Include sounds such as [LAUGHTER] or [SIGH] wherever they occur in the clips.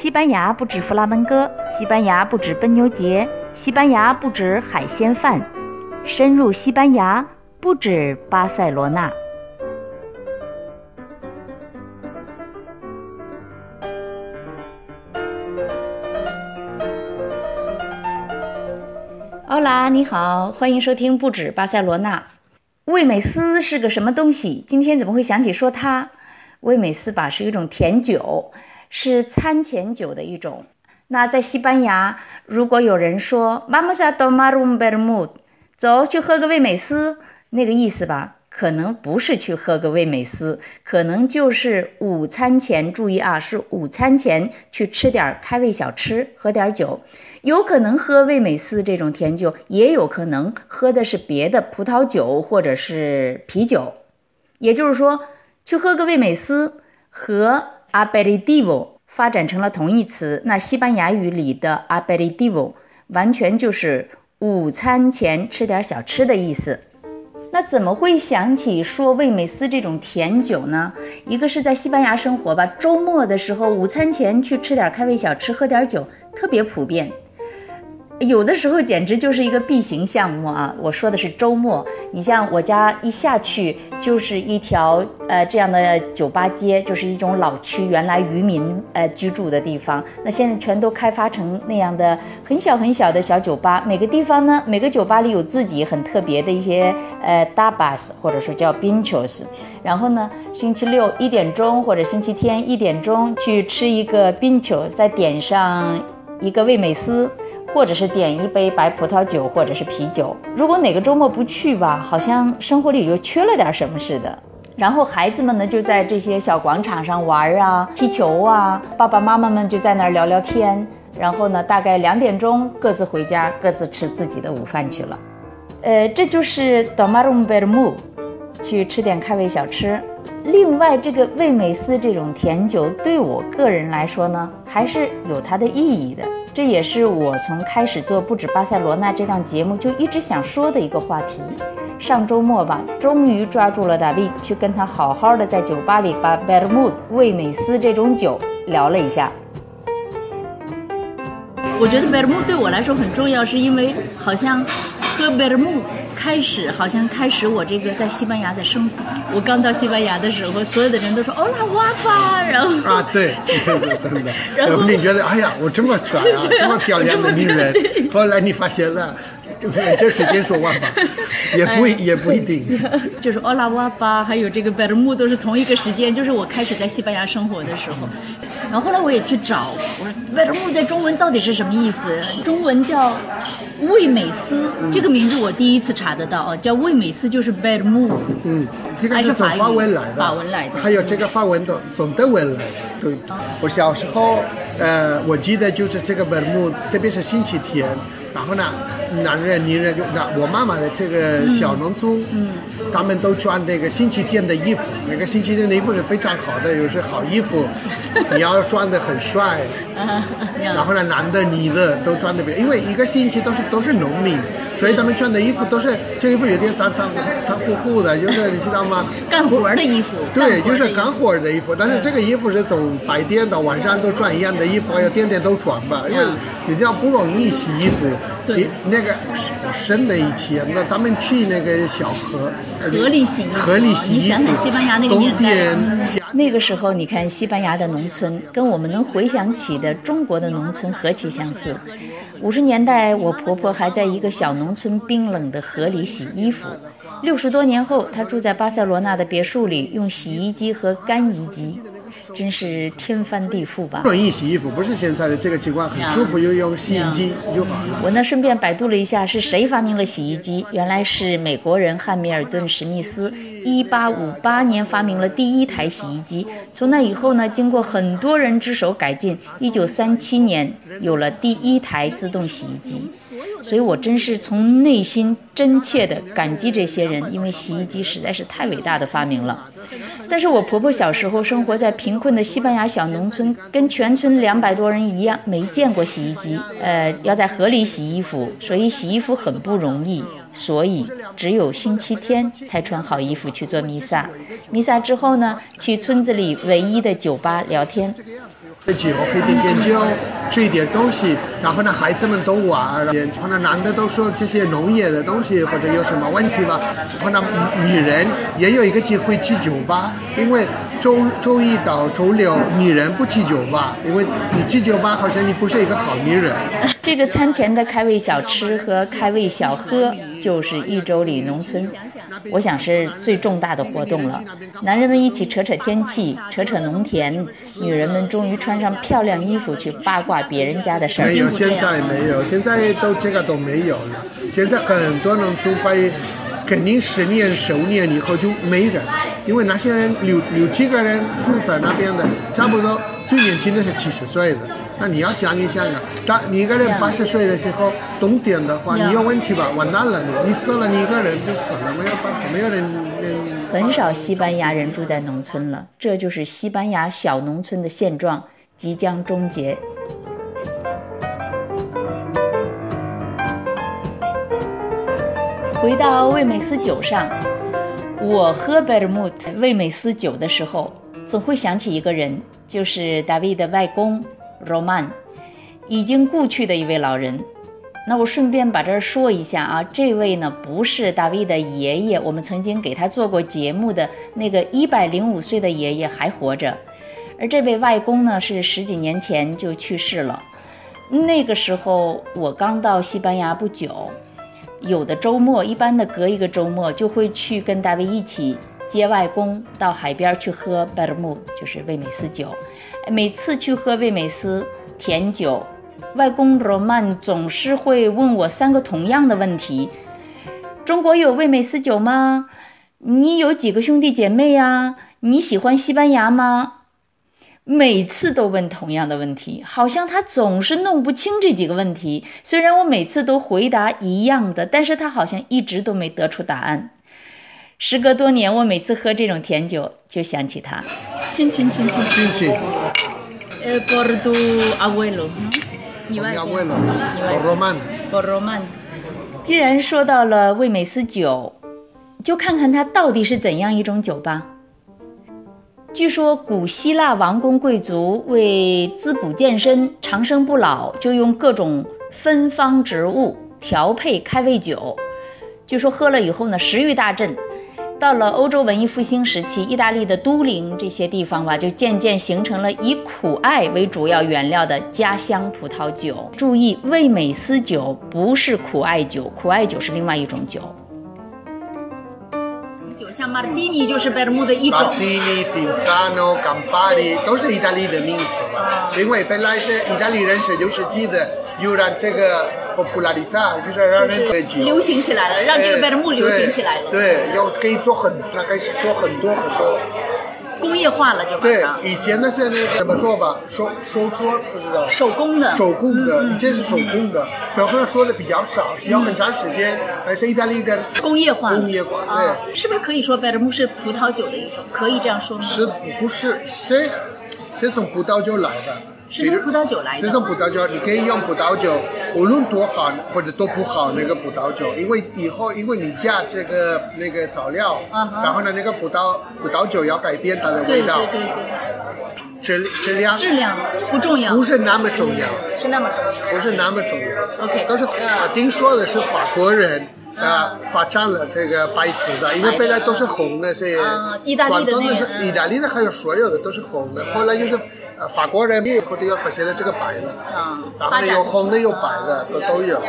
西班牙不止弗拉门戈，西班牙不止奔牛节，西班牙不止海鲜饭，深入西班牙不止巴塞罗那。欧拉，你好，欢迎收听不止巴塞罗那。味美斯是个什么东西？今天怎么会想起说它？味美斯吧是一种甜酒，是餐前酒的一种。那在西班牙，如果有人说 “Vamos a tomar un vermut”，走去喝个味美思，那个意思吧，可能不是去喝个味美思，可能就是午餐前。注意啊，是午餐前去吃点开胃小吃，喝点酒。有可能喝味美思这种甜酒，也有可能喝的是别的葡萄酒或者是啤酒。也就是说，去喝个味美思和 aperitivo 发展成了同义词。那西班牙语里的 aperitivo 完全就是午餐前吃点小吃的意思。那怎么会想起说味美思这种甜酒呢？一个是在西班牙生活吧，周末的时候午餐前去吃点开胃小吃，喝点酒特别普遍。有的时候简直就是一个必行项目啊！我说的是周末，你像我家一下去就是一条呃这样的酒吧街，就是一种老区，原来渔民呃居住的地方。那现在全都开发成那样的很小很小的小酒吧。每个地方呢，每个酒吧里有自己很特别的一些呃 dabas，或者说叫 binchos。然后呢，星期六一点钟或者星期天一点钟去吃一个 bincho，再点上一个味美斯。或者是点一杯白葡萄酒，或者是啤酒。如果哪个周末不去吧，好像生活里就缺了点什么似的。然后孩子们呢，就在这些小广场上玩啊，踢球啊。爸爸妈妈们就在那儿聊聊天。然后呢，大概两点钟各自回家，各自吃自己的午饭去了。呃，这就是 Domarum Vermu，去吃点开胃小吃。另外，这个味美思这种甜酒，对我个人来说呢，还是有它的意义的。这也是我从开始做不止巴塞罗那这档节目就一直想说的一个话题。上周末吧，终于抓住了大卫，去跟他好好的在酒吧里把贝尔木味美斯这种酒聊了一下。我觉得贝尔木对我来说很重要，是因为好像喝贝尔木。开始好像开始我这个在西班牙的生活。我刚到西班牙的时候，所有的人都说“欧拉瓦巴”，然后 [LAUGHS] 啊，[LAUGHS] 对，真的。然后你觉得，哎呀，我这么帅啊，[LAUGHS] 这么漂亮的女人。后来你发现了，这随便说话吧，也不也不一定。就是欧拉瓦巴，还有这个贝尔木都是同一个时间，就是我开始在西班牙生活的时候。然后后来我也去找，我说贝尔木在中文到底是什么意思？中文叫味美斯，这个名字我第一次查得到哦，叫味美思就是贝尔木。嗯，这个是从法文来的，法文来的。还有这个法文的从德文来的。对，我小时候，呃，我记得就是这个贝尔木，特别是星期天，然后呢，男人女人就那我妈妈的这个小农村。嗯。他们都穿那个星期天的衣服，那个星期天的衣服是非常好的，有些好衣服，[LAUGHS] 你要穿的很帅，[LAUGHS] 然后呢，男的女的都穿的，因为一个星期都是都是农民。所以他们穿的衣服都是这衣服有点脏脏脏乎乎的，就是你知道吗？干活的衣服。对，就是干活的衣服。但是这个衣服是从白天到晚上都穿一样的衣服，还有天天都穿吧，因为比较不容易洗衣服。对。那个深的以前，那他们去那个小河。河里洗衣服。河里洗衣服。你想想西班牙那个年代。那个时候，你看西班牙的农村，跟我们能回想起的中国的农村何其相似。五十年代，我婆婆还在一个小农村冰冷的河里洗衣服。六十多年后，他住在巴塞罗那的别墅里，用洗衣机和干衣机。真是天翻地覆吧！容易洗衣服，不是现在的这个情况，很舒服，又用洗衣机就好了。我呢，顺便百度了一下，是谁发明了洗衣机？原来是美国人汉密尔顿·史密斯，一八五八年发明了第一台洗衣机。从那以后呢，经过很多人之手改进，一九三七年有了第一台自动洗衣机。所以我真是从内心真切地感激这些人，因为洗衣机实在是太伟大的发明了。但是我婆婆小时候生活在贫困的西班牙小农村，跟全村两百多人一样，没见过洗衣机。呃，要在河里洗衣服，所以洗衣服很不容易，所以只有星期天才穿好衣服去做弥撒。弥撒之后呢，去村子里唯一的酒吧聊天。喝酒，喝点点酒，吃一点东西，然后呢，孩子们都玩，然后呢，男的都说这些农业的东西或者有什么问题吧，然后呢，女人也有一个机会去酒吧，因为周周一到周六女人不去酒吧，因为你去酒吧好像你不是一个好女人。这个餐前的开胃小吃和开胃小喝，就是一周里农村，我想是最重大的活动了。男人们一起扯扯天气，扯扯农田，女人们终于穿上漂亮衣服去八卦别人家的事儿。没有，现在没有，现在都这个都没有了。现在很多农村会，肯定十年、十五年以后就没人，因为那些人六六七个人住在那边的，差不多最年轻的是七十岁的。那你要想一想啊，当你一个人八十岁的时候，冬天的话，你有问题吧？完蛋了，你你死了，你一个人就死了，没有办法，没有人。很少西班牙人住在农村了，这就是西班牙小农村的现状即将终结。回到味美思酒上，我喝贝尔穆特味美思酒的时候，总会想起一个人，就是大卫的外公。Roman，已经故去的一位老人。那我顺便把这儿说一下啊，这位呢不是大卫的爷爷，我们曾经给他做过节目的那个一百零五岁的爷爷还活着，而这位外公呢是十几年前就去世了。那个时候我刚到西班牙不久，有的周末，一般的隔一个周末就会去跟大卫一起接外公到海边去喝 b e r m 就是味美思酒。每次去喝味美思甜酒，外公罗曼总是会问我三个同样的问题：中国有味美思酒吗？你有几个兄弟姐妹呀？你喜欢西班牙吗？每次都问同样的问题，好像他总是弄不清这几个问题。虽然我每次都回答一样的，但是他好像一直都没得出答案。时隔多年，我每次喝这种甜酒，就想起他。亲亲亲亲亲亲。呃，por tu abuelo，你外公。por Roman，por Roman。既然说到了味美思酒，就看看它到底是怎样一种酒吧。据说古希腊王公贵族为滋补健身、长生不老，就用各种芬芳植物调配开胃酒。据说喝了以后呢，食欲大振。到了欧洲文艺复兴时期，意大利的都灵这些地方吧，就渐渐形成了以苦艾为主要原料的家乡葡萄酒。注意，味美思酒不是苦艾酒，苦艾酒是另外一种酒。酒像马蒂尼就是贝尔木的一种。都是意大利的名字嘛？因为本来是意大利人是六世纪的，又让这个。普拉里萨就是让人流行起来了，让这个贝尔木流行起来了。对，要可以做很，那可以做很多很多。工业化了就对，以前的是那个怎么说吧，手手做不知道。手工的。手工的，以前是手工的，然后做的比较少，需要很长时间，还是意大利的工业化。工业化，对。是不是可以说白了木是葡萄酒的一种？可以这样说吗？是不是？谁谁从葡萄酒来的。是从葡萄酒来的。这种葡萄酒，你可以用葡萄酒，无论多好或者多不好那个葡萄酒，因为以后因为你加这个那个草料，然后呢那个葡萄葡萄酒要改变它的味道。对对对。质质量。质量不重要。不是那么重要。是那么重要。不是那么重要。OK。都是听说的是法国人啊发展了这个白色的，因为本来都是红的，是意大利的是意大利的，还有所有的都是红的，后来就是。法国人也或者要喝现了这个白的，啊，然后有红的有白的都都有。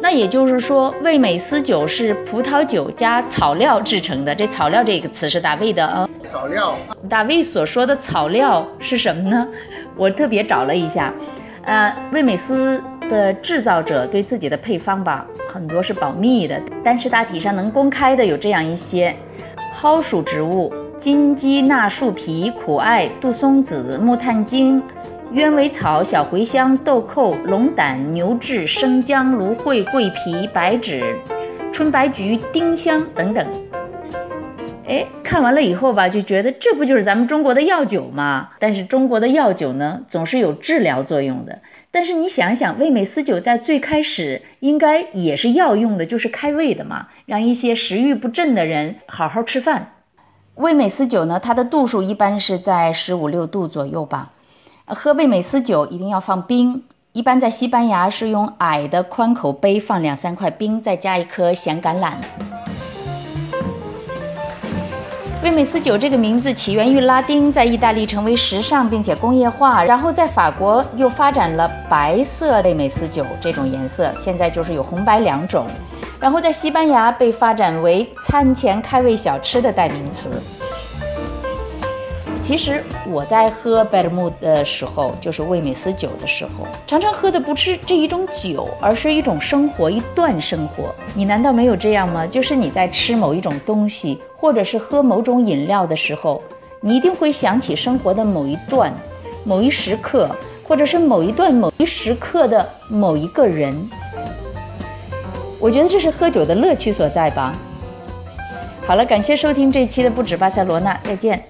那也就是说，味美思酒是葡萄酒加草料制成的。这草料这个词是大卫的啊。草料。大卫所说的草料是什么呢？我特别找了一下，呃，味美思的制造者对自己的配方吧，很多是保密的，但是大体上能公开的有这样一些：蒿属植物。金鸡纳树皮、苦艾、杜松子、木炭精、鸢尾草、小茴香、豆蔻、龙胆、牛至、生姜、芦荟、桂皮、白芷、春白菊、丁香等等。哎，看完了以后吧，就觉得这不就是咱们中国的药酒吗？但是中国的药酒呢，总是有治疗作用的。但是你想想，味美思酒在最开始应该也是药用的，就是开胃的嘛，让一些食欲不振的人好好吃饭。味美思酒呢，它的度数一般是在十五六度左右吧。喝味美思酒一定要放冰，一般在西班牙是用矮的宽口杯放两三块冰，再加一颗咸橄榄。味美思酒这个名字起源于拉丁，在意大利成为时尚并且工业化，然后在法国又发展了白色味美思酒这种颜色，现在就是有红白两种。然后在西班牙被发展为餐前开胃小吃的代名词。其实我在喝贝尔木的时候，就是味美思酒的时候，常常喝的不是这一种酒，而是一种生活，一段生活。你难道没有这样吗？就是你在吃某一种东西，或者是喝某种饮料的时候，你一定会想起生活的某一段、某一时刻，或者是某一段某一时刻的某一个人。我觉得这是喝酒的乐趣所在吧。好了，感谢收听这一期的不止巴塞罗那，再见。